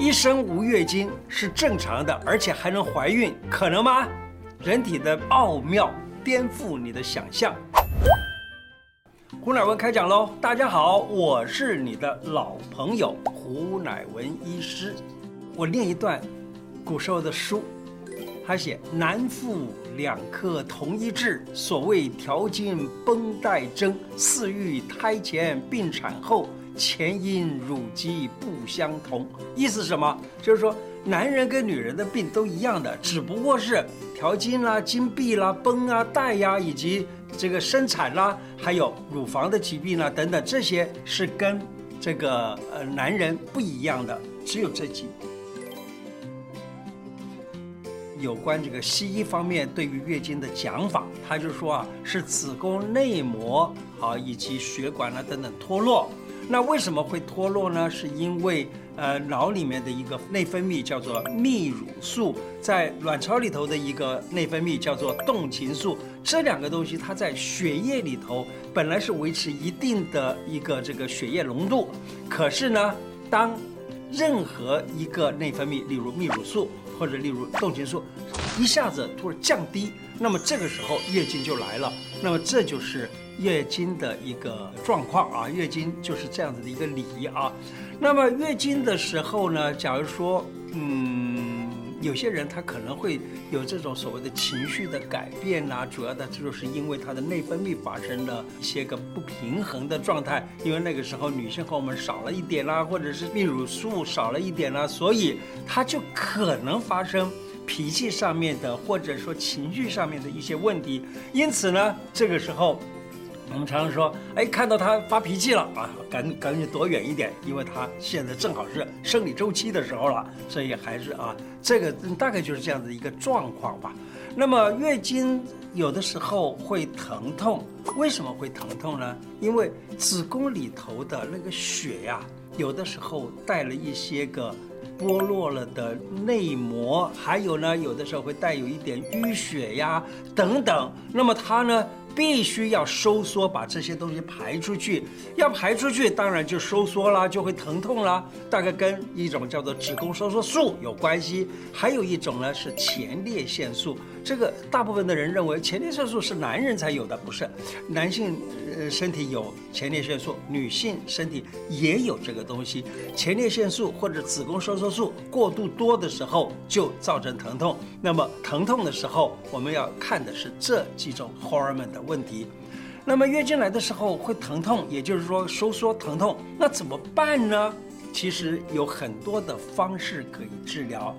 一生无月经是正常的，而且还能怀孕，可能吗？人体的奥妙颠覆你的想象。胡乃文开讲喽！大家好，我是你的老朋友胡乃文医师。我念一段古时候的书，他写：“男妇两科同一质，所谓调经绷带征，饲育胎前病产后。”前因乳疾不相同，意思是什么？就是说，男人跟女人的病都一样的，只不过是调经啦、经闭啦、绷啊、带呀，以及这个生产啦，还有乳房的疾病啦等等，这些是跟这个呃男人不一样的，只有这几。有关这个西医方面对于月经的讲法，他就说啊，是子宫内膜啊以及血管啊等等脱落。那为什么会脱落呢？是因为呃脑里面的一个内分泌叫做泌乳素，在卵巢里头的一个内分泌叫做动情素，这两个东西它在血液里头本来是维持一定的一个这个血液浓度，可是呢，当任何一个内分泌，例如泌乳素或者例如动情素，一下子突然降低，那么这个时候月经就来了，那么这就是。月经的一个状况啊，月经就是这样子的一个礼仪啊。那么月经的时候呢，假如说，嗯，有些人他可能会有这种所谓的情绪的改变呐、主要的就是因为他的内分泌发生了一些个不平衡的状态，因为那个时候女性荷尔蒙少了一点啦、或者是泌乳素少了一点啦、所以他就可能发生脾气上面的或者说情绪上面的一些问题。因此呢，这个时候。我们常常说，哎，看到他发脾气了啊，赶赶紧躲远一点，因为他现在正好是生理周期的时候了，所以还是啊，这个大概就是这样的一个状况吧。那么月经有的时候会疼痛，为什么会疼痛呢？因为子宫里头的那个血呀，有的时候带了一些个剥落了的内膜，还有呢，有的时候会带有一点淤血呀等等。那么它呢？必须要收缩，把这些东西排出去。要排出去，当然就收缩啦，就会疼痛啦。大概跟一种叫做子宫收缩素有关系，还有一种呢是前列腺素。这个大部分的人认为前列腺素是男人才有的，不是？男性呃身体有前列腺素，女性身体也有这个东西。前列腺素或者子宫收缩素过度多的时候，就造成疼痛。那么疼痛的时候，我们要看的是这几种 hormone 的问题。那么月经来的时候会疼痛，也就是说收缩疼痛，那怎么办呢？其实有很多的方式可以治疗。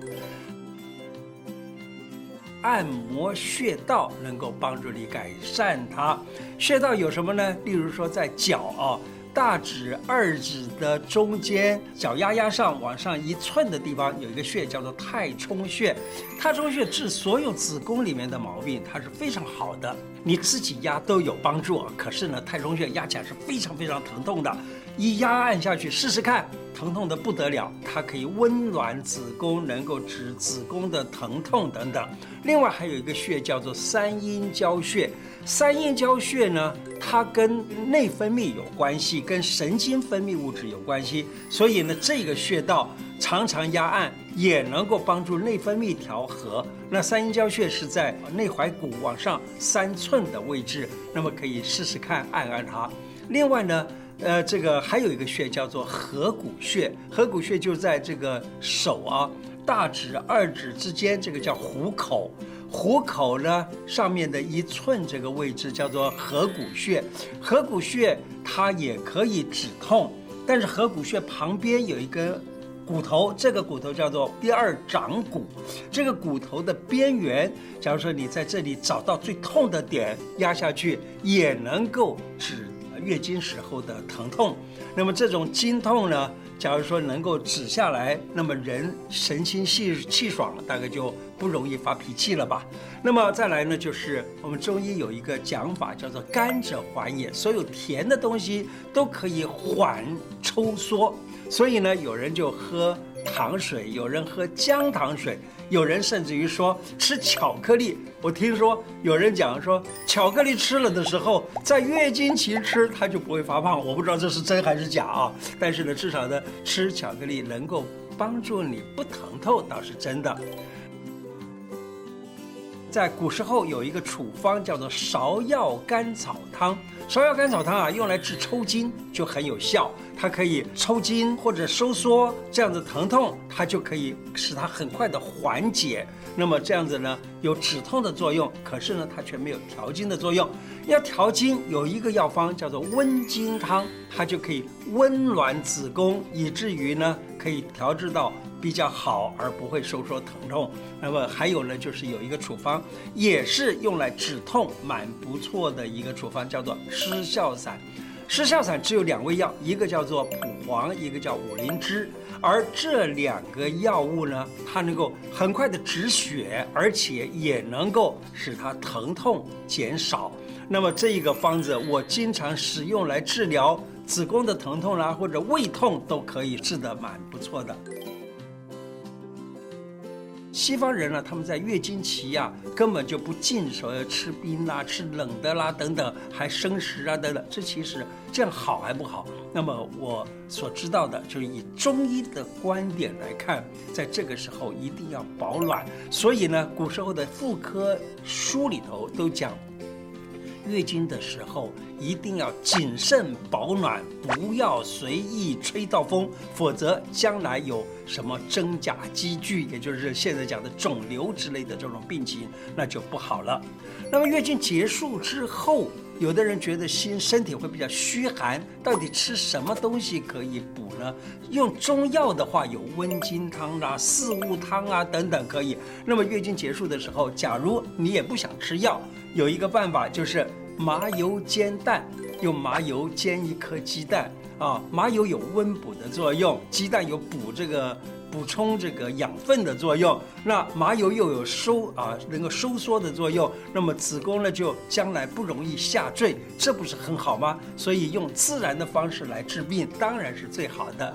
按摩穴道能够帮助你改善它。穴道有什么呢？例如说在脚啊，大指、二指的中间，脚丫丫上往上一寸的地方有一个穴，叫做太冲穴。太冲穴治所有子宫里面的毛病，它是非常好的。你自己压都有帮助，可是呢，太冲穴压起来是非常非常疼痛的。一压按下去，试试看，疼痛得不得了。它可以温暖子宫，能够止子宫的疼痛等等。另外还有一个穴叫做三阴交穴。三阴交穴呢，它跟内分泌有关系，跟神经分泌物质有关系。所以呢，这个穴道常常压按也能够帮助内分泌调和。那三阴交穴是在内踝骨往上三寸的位置，那么可以试试看按按它。另外呢。呃，这个还有一个穴叫做合谷穴，合谷穴就在这个手啊，大指、二指之间，这个叫虎口。虎口呢上面的一寸这个位置叫做合谷穴。合谷穴它也可以止痛，但是合谷穴旁边有一根骨头，这个骨头叫做第二掌骨。这个骨头的边缘，假如说你在这里找到最痛的点，压下去也能够止。月经时候的疼痛，那么这种经痛呢，假如说能够止下来，那么人神清气气爽了，大概就不容易发脾气了吧。那么再来呢，就是我们中医有一个讲法，叫做甘者缓也，所有甜的东西都可以缓抽缩，所以呢，有人就喝糖水，有人喝姜糖水。有人甚至于说吃巧克力，我听说有人讲说巧克力吃了的时候，在月经期吃它就不会发胖，我不知道这是真还是假啊。但是呢，至少呢，吃巧克力能够帮助你不疼痛，倒是真的。在古时候有一个处方叫做芍药甘草汤，芍药甘草汤啊，用来治抽筋就很有效，它可以抽筋或者收缩这样子疼痛，它就可以使它很快的缓解。那么这样子呢，有止痛的作用，可是呢，它却没有调经的作用。要调经，有一个药方叫做温经汤，它就可以温暖子宫，以至于呢，可以调制到。比较好，而不会收缩疼痛。那么还有呢，就是有一个处方，也是用来止痛，蛮不错的一个处方，叫做失笑散。失笑散只有两味药，一个叫做蒲黄，一个叫五灵芝。而这两个药物呢，它能够很快的止血，而且也能够使它疼痛减少。那么这一个方子，我经常使用来治疗子宫的疼痛啦，或者胃痛都可以治得蛮不错的。西方人呢，他们在月经期呀、根本就不禁说要吃冰啦、吃冷的啦等等，还生食啊等等。这其实这样好还不好？那么我所知道的，就是以中医的观点来看，在这个时候一定要保暖。所以呢，古时候的妇科书里头都讲。月经的时候一定要谨慎保暖，不要随意吹到风，否则将来有什么真假积聚，也就是现在讲的肿瘤之类的这种病情，那就不好了。那么月经结束之后，有的人觉得心身体会比较虚寒，到底吃什么东西可以补呢？用中药的话，有温经汤啊、四物汤啊等等可以。那么月经结束的时候，假如你也不想吃药，有一个办法就是。麻油煎蛋，用麻油煎一颗鸡蛋啊，麻油有温补的作用，鸡蛋有补这个补充这个养分的作用，那麻油又有收啊能够收缩的作用，那么子宫呢就将来不容易下坠，这不是很好吗？所以用自然的方式来治病当然是最好的。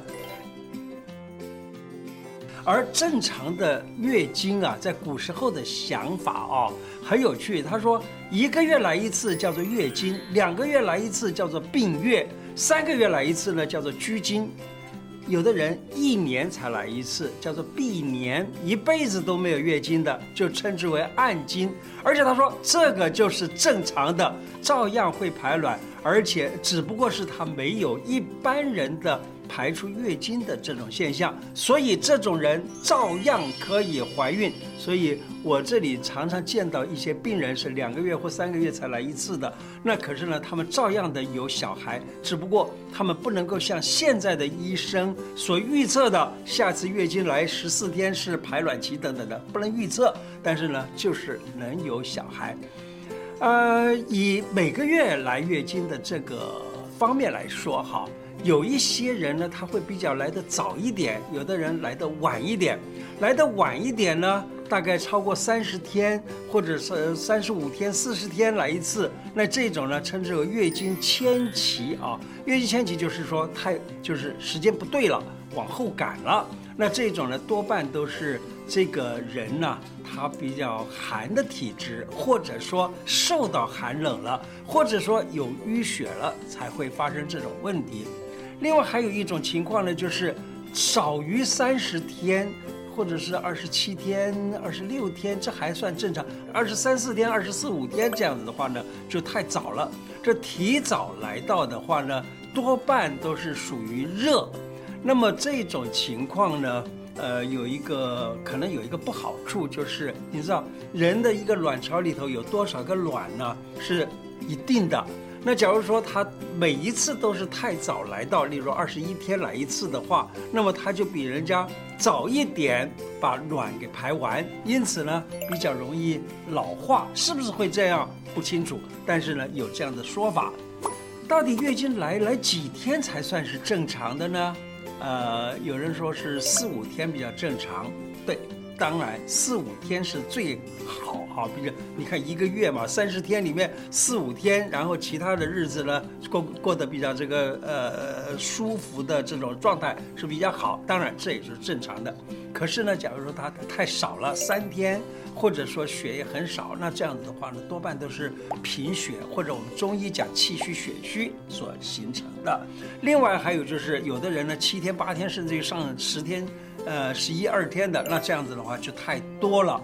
而正常的月经啊，在古时候的想法啊，很有趣。他说，一个月来一次叫做月经，两个月来一次叫做病月，三个月来一次呢叫做居经。有的人一年才来一次，叫做闭年，一辈子都没有月经的，就称之为暗经。而且他说，这个就是正常的，照样会排卵，而且只不过是他没有一般人的。排出月经的这种现象，所以这种人照样可以怀孕。所以我这里常常见到一些病人是两个月或三个月才来一次的，那可是呢，他们照样的有小孩，只不过他们不能够像现在的医生所预测的，下次月经来十四天是排卵期等等的，不能预测。但是呢，就是能有小孩。呃，以每个月来月经的这个方面来说，哈。有一些人呢，他会比较来得早一点，有的人来得晚一点。来得晚一点呢，大概超过三十天，或者是三十五天、四十天来一次。那这种呢，称之为月经迁期啊。月经迁期就是说，太就是时间不对了，往后赶了。那这种呢，多半都是这个人呢，他比较寒的体质，或者说受到寒冷了，或者说有淤血了，才会发生这种问题。另外还有一种情况呢，就是少于三十天，或者是二十七天、二十六天，这还算正常。二十三四天、二十四五天这样子的话呢，就太早了。这提早来到的话呢，多半都是属于热。那么这种情况呢，呃，有一个可能有一个不好处，就是你知道人的一个卵巢里头有多少个卵呢？是一定的。那假如说他每一次都是太早来到，例如二十一天来一次的话，那么他就比人家早一点把卵给排完，因此呢比较容易老化，是不是会这样？不清楚，但是呢有这样的说法。到底月经来来几天才算是正常的呢？呃，有人说是四五天比较正常，对。当然，四五天是最好好，比如你看一个月嘛，三十天里面四五天，然后其他的日子呢，过过得比较这个呃舒服的这种状态是比较好。当然这也是正常的。可是呢，假如说它太少了，三天，或者说血液很少，那这样子的话呢，多半都是贫血或者我们中医讲气虚血虚所形成的。另外还有就是，有的人呢七天八天甚至于上十天。呃十一二天的，那这样子的话就太多了。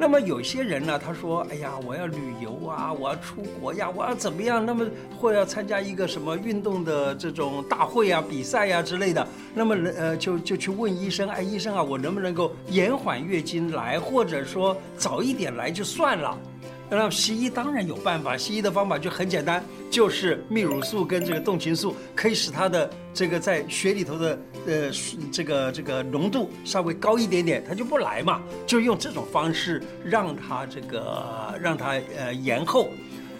那么有些人呢，他说：“哎呀，我要旅游啊，我要出国呀，我要怎么样？那么或要参加一个什么运动的这种大会啊、比赛呀之类的。那么呃，就就去问医生，哎，医生啊，我能不能够延缓月经来，或者说早一点来就算了。”那西医当然有办法，西医的方法就很简单，就是泌乳素跟这个动情素可以使它的这个在血里头的呃这个这个浓度稍微高一点点，它就不来嘛，就用这种方式让它这个让它呃延后。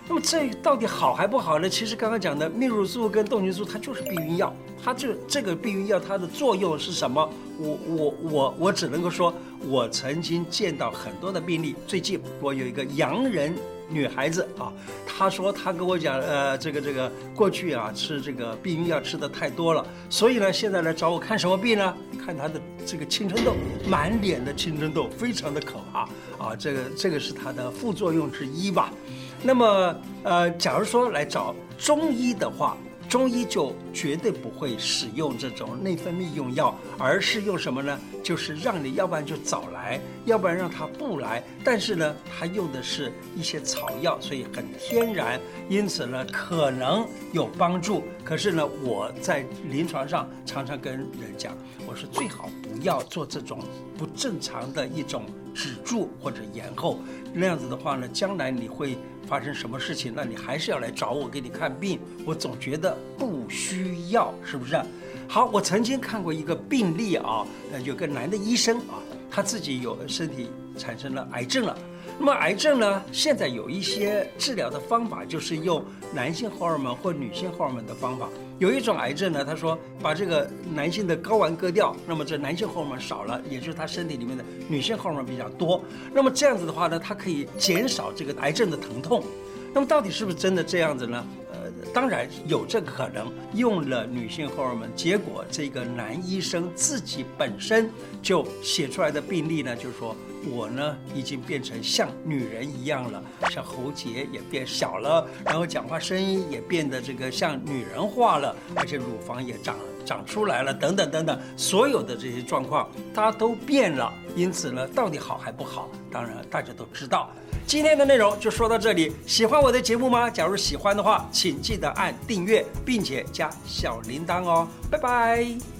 那么这到底好还不好呢？其实刚刚讲的泌乳素跟动情素，它就是避孕药，它就这个避孕药它的作用是什么？我我我我只能够说，我曾经见到很多的病例。最近我有一个洋人女孩子啊，她说她跟我讲，呃，这个这个过去啊吃这个避孕药吃的太多了，所以呢现在来找我看什么病呢？看她的这个青春痘，满脸的青春痘，非常的可怕啊。这个这个是它的副作用之一吧。那么呃，假如说来找中医的话。中医就绝对不会使用这种内分泌用药，而是用什么呢？就是让你要不然就早来，要不然让它不来。但是呢，它用的是一些草药，所以很天然，因此呢可能有帮助。可是呢，我在临床上常常跟人讲，我说最好要做这种不正常的一种止住或者延后。那样子的话呢，将来你会。发生什么事情，那你还是要来找我给你看病。我总觉得不需要，是不是？好，我曾经看过一个病例啊，有个男的医生啊，他自己有身体产生了癌症了。那么癌症呢，现在有一些治疗的方法，就是用男性荷尔蒙或女性荷尔蒙的方法。有一种癌症呢，他说把这个男性的睾丸割掉，那么这男性荷尔蒙少了，也就是他身体里面的女性荷尔蒙比较多。那么这样子的话呢，它可以减少这个癌症的疼痛。那么到底是不是真的这样子呢？当然有这个可能，用了女性荷尔蒙，结果这个男医生自己本身就写出来的病例呢，就是说。我呢，已经变成像女人一样了，像喉结也变小了，然后讲话声音也变得这个像女人化了，而且乳房也长了长出来了，等等等等，所有的这些状况它都变了。因此呢，到底好还不好？当然大家都知道。今天的内容就说到这里，喜欢我的节目吗？假如喜欢的话，请记得按订阅，并且加小铃铛哦。拜拜。